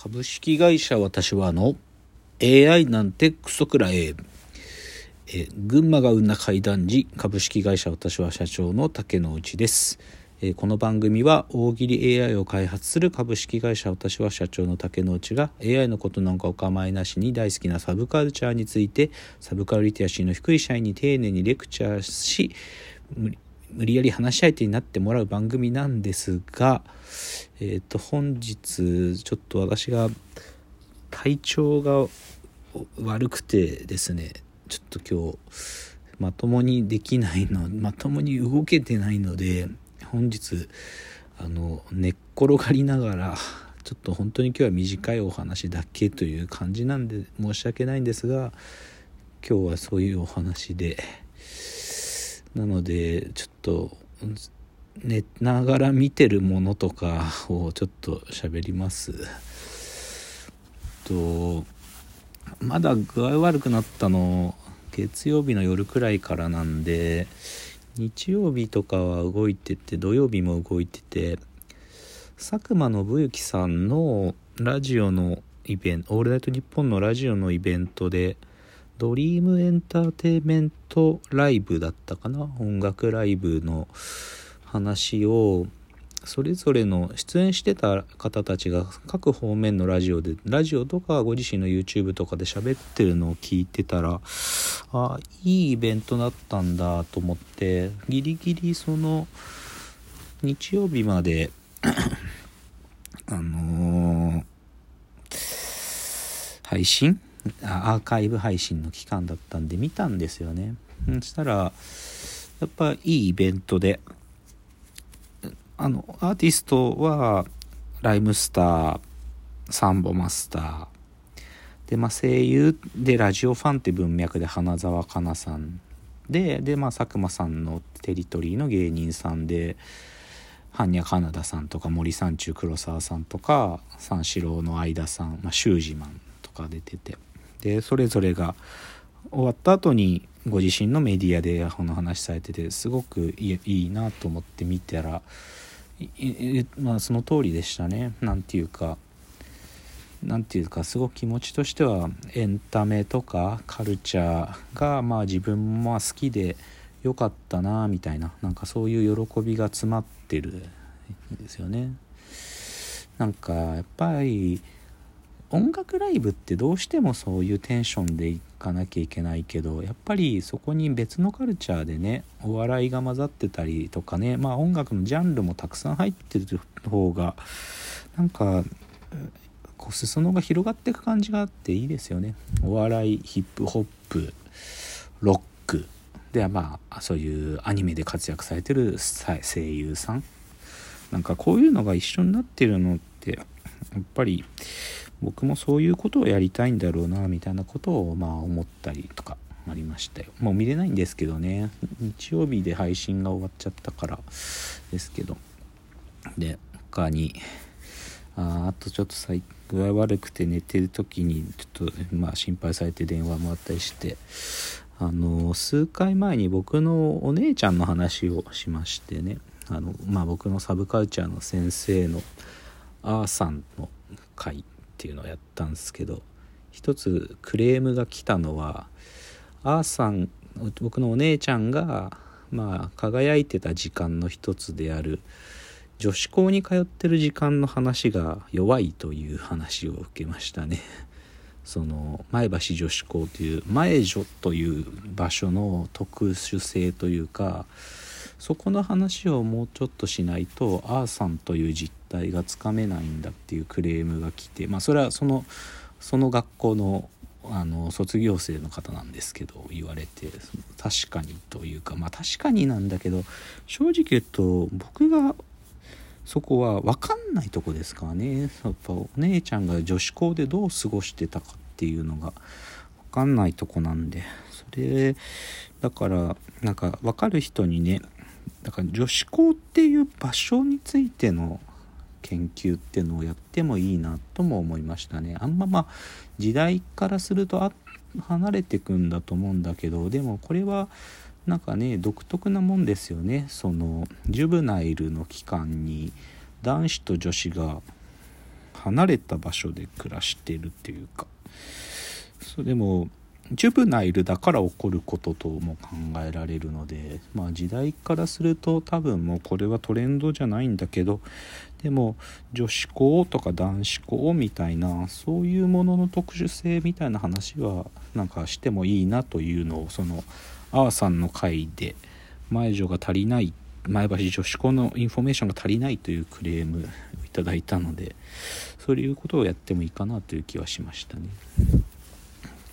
株式会社私はあの AI なんてクソくらええ群馬が生んだ怪談時株式会社私は社長の竹之内です。えこの番組は大喜利 AI を開発する株式会社私は社長の竹之内が AI のことなんかお構いなしに大好きなサブカルチャーについてサブカルリテラシーの低い社員に丁寧にレクチャーし無理やり話し相手になってもらう番組なんですが、えっ、ー、と本日ちょっと私が体調が悪くてですねちょっと今日まともにできないのまともに動けてないので本日あの寝っ転がりながらちょっと本当に今日は短いお話だけという感じなんで申し訳ないんですが今日はそういうお話で。なのでちょっと寝ながら見てるものとかをちょっと喋ります。とまだ具合悪くなったの月曜日の夜くらいからなんで日曜日とかは動いてて土曜日も動いてて佐久間信之さんのラジオのイベント「オールナイトニッポン」のラジオのイベントでドリームエンターテイメントライブだったかな？音楽ライブの話をそれぞれの出演してた方たちが各方面のラジオでラジオとかご自身の YouTube とかで喋ってるのを聞いてたらあいいイベントだったんだと思ってギリギリその日曜日まであのー、配信？アーカイブ配信の期間だったんで見たんですよね。そしたら、やっぱいいイベントで、あの、アーティストは、ライムスター、サンボマスター、で、まあ、声優でラジオファンって文脈で花澤香菜さんで、で、まあ、佐久間さんのテリトリーの芸人さんで、般若カナダさんとか森三中黒沢さんとか三四郎の相田さん、まあ、シュージマンとか出ててでそれぞれが終わった後にご自身のメディアでこの話されててすごくいいなと思って見たらまあその通りでしたね。何ていうか何ていうかすごく気持ちとしてはエンタメとかカルチャーがまあ自分も好きでよかったなみたいななんかそういう喜びが詰まってるんですよね。なんかやっぱり音楽ライブってどうしてもそういうテンションでいかなきゃいけないけどやっぱりそこに別のカルチャーでねお笑いが混ざってたりとかねまあ音楽のジャンルもたくさん入ってる方がなんかこう裾野が広がっていく感じがあっていいですよね。お笑いヒップホップロック。ではまあそういうアニメで活躍されてる声優さん。なんかこういうのが一緒になってるのってやっぱり僕もそういうことをやりたいんだろうなみたいなことをまあ思ったりとかありましたよ。もう見れないんですけどね。日曜日で配信が終わっちゃったからですけど。で他にああとちょっと具合悪くて寝てる時にちょっとまあ心配されて電話もあったりしてあの数回前に僕のお姉ちゃんの話をしましてね。あのまあ僕のサブカルチャーの先生のあーさんの会っていうのをやったんですけど一つクレームが来たのはあーさん僕のお姉ちゃんがまあ輝いてた時間の一つである女子校に通ってる時間の話が弱いという話を受けましたね。その前橋女子校という前女という場所の特殊性というかそこの話をもうちょっとしないとあーさんという実態がつかめないんだっていうクレームが来てまあそれはそのその学校のあの卒業生の方なんですけど言われて確かにというかまあ確かになんだけど正直言うと僕がそこは分かんないとこですからね。やっぱお姉ちゃんが女子校でどう過ごしてたかっていうのが分かんないとこなんで。それだからなんか分かる人にねだから女子校っていう場所についての研究っていうのをやってもいいなとも思いましたね。あんままあ時代からすると離れてくんだと思うんだけどでもこれはなんかね独特なもんですよね。そのジュブナイルの期間に男子と女子が離れた場所で暮らしてるっていうか。それもジュブナイルだから起こることとも考えられるのでまあ時代からすると多分もうこれはトレンドじゃないんだけどでも女子校とか男子校みたいなそういうものの特殊性みたいな話はなんかしてもいいなというのをそのあーさんの回で前女が足りない前橋女子高のインフォメーションが足りないというクレームをいただいたのでそういうことをやってもいいかなという気はしましたね。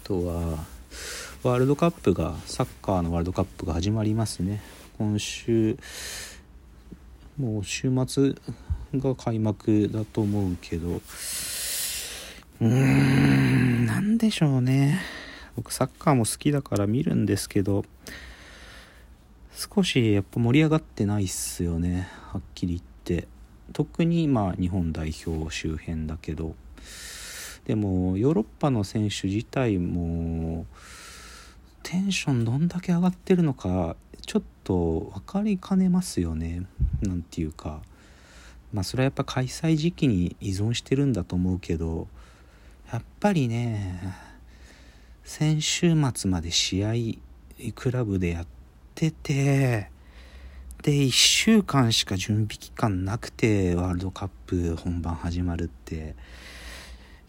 あとはワールドカップがサッカーのワールドカップが始まりますね。今週もう週末が開幕だと思うけど。うーん何でしょうね。僕サッカーも好きだから見るんですけど。少しやっぱ盛り上がってないっすよね。はっきり言って。特にまあ日本代表周辺だけど。でもヨーロッパの選手自体もテンションどんだけ上がってるのかちょっと分かりかねますよね。なんていうか。まあそれはやっぱ開催時期に依存してるんだと思うけどやっぱりね先週末まで試合クラブでやっててで1週間しか準備期間なくてワールドカップ本番始まるって。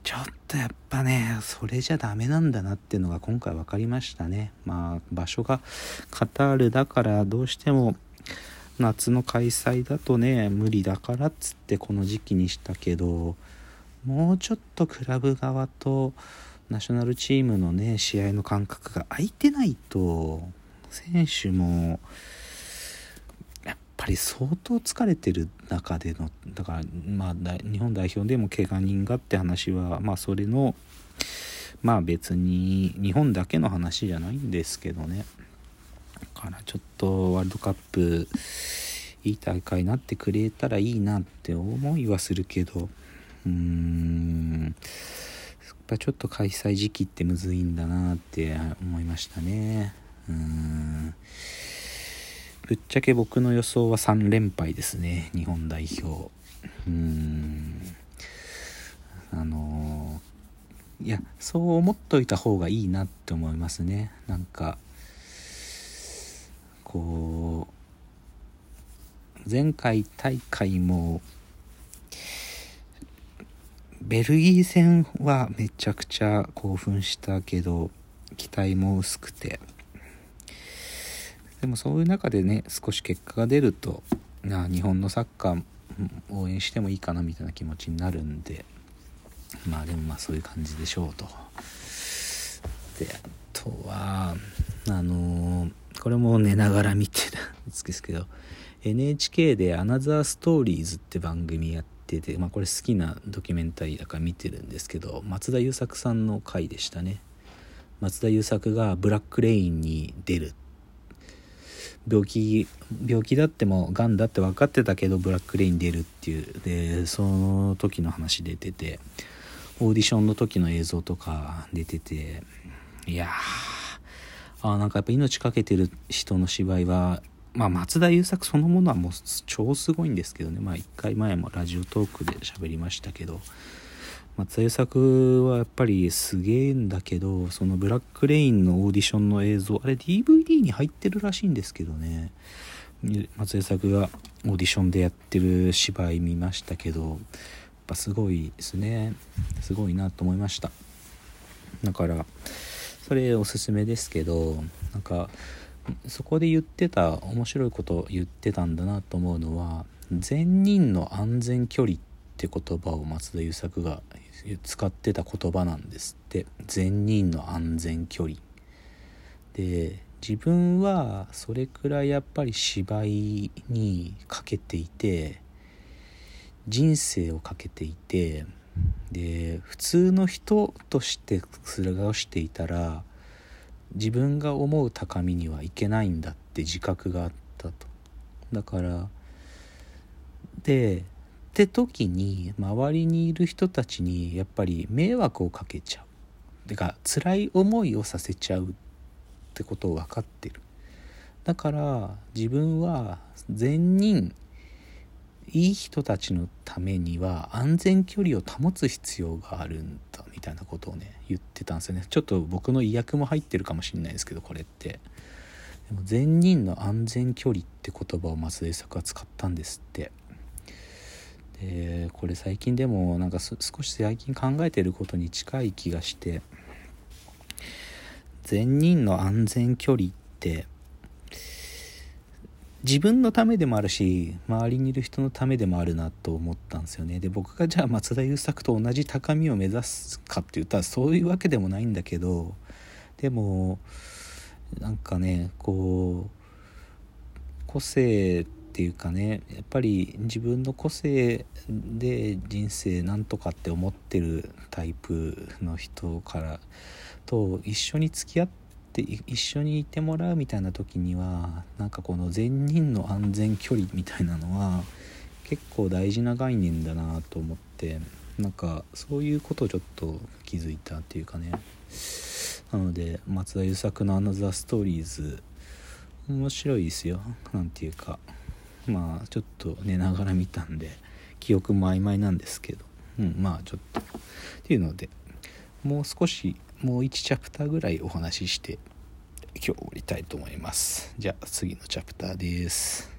ちょっとやっぱねそれじゃダメなんだなっていうのが今回分かりましたね。まあ場所がカタールだからどうしても夏の開催だとね無理だからっつってこの時期にしたけどもうちょっとクラブ側とナショナルチームのね試合の間隔が空いてないと選手もぱり相当疲れてる中でのだからまあ日本代表でも怪我人がって話はまあそれのまあ別に日本だけの話じゃないんですけどね。だからちょっとワールドカップいい大会になってくれたらいいなって思いはするけど。うーん。やっぱちょっと開催時期ってむずいんだなって思いましたね。うん。ぶっちゃけ僕の予想は3連敗ですね日本代表。うーん。あのいやそう思っといた方がいいなって思いますね。なんかこう前回大会もベルギー戦はめちゃくちゃ興奮したけど期待も薄くて。でもそういう中でね少し結果が出るとな日本のサッカー応援してもいいかなみたいな気持ちになるんでまあでもまあそういう感じでしょうと。であとはあのー、これも寝ながら見てたんですけど NHK で「アナザーストーリーズ」って番組やってて、まあ、これ好きなドキュメンタリーだから見てるんですけど松田優作さんの回でしたね松田優作がブラックレインに出る病気病気だってもがんだって分かってたけどブラックレイン出るっていう。でその時の話出ててオーディションの時の映像とか出てていやーあなんかやっぱ命かけてる人の芝居はまあ松田優作そのものはもう超すごいんですけどね。まあ1回前もラジオトークで喋りましたけど松田優作はやっぱりすげえんだけどそのブラックレインのオーディションの映像あれ DVD に入ってるらしいんですけどね。松田優作がオーディションでやってる芝居見ましたけどやっぱすごいですね。すごいなと思いました。だからそれおすすめですけどなんかそこで言ってた面白いこと言ってたんだなと思うのは善人の安全距離って言葉を松田優作が使ってた言葉なんですって。善人の安全距離。で自分はそれくらいやっぱり芝居にかけていて人生をかけていてで普通の人として過ごしていたら自分が思う高みにはいけないんだって自覚があったと。だからでって時に周りにいる人たちにやっぱり迷惑をかけちゃう。てか辛い思いをさせちゃうってことを分かってる。だから自分は善人いい人たちのためには安全距離を保つ必要があるんだみたいなことをね言ってたんですよね。ちょっと僕の意訳も入ってるかもしれないですけどこれって。でも善人の安全距離って言葉を松田優作は使ったんですって。でこれ最近でもなんか少し最近考えてることに近い気がして善人の安全距離って自分のためでもあるし周りにいる人のためでもあるなと思ったんですよね。で僕がじゃあ松田優作と同じ高みを目指すかって言ったらそういうわけでもないんだけどでもなんかねこう個性っていうかねやっぱり自分の個性で人生なんとかって思ってるタイプの人からと一緒に付き合って一緒にいてもらうみたいな時にはなんかこの善人の安全距離みたいなのは結構大事な概念だなと思ってなんかそういうことをちょっと気づいたっていうかね。なので松田優作の「アナザーストーリーズ」面白いですよ。なんていうか。まあちょっと寝ながら見たんで記憶も曖昧なんですけど、うん、まあちょっとっていうのでもう少しもう1チャプターぐらいお話しして今日終わりたいと思います。じゃあ次のチャプターです。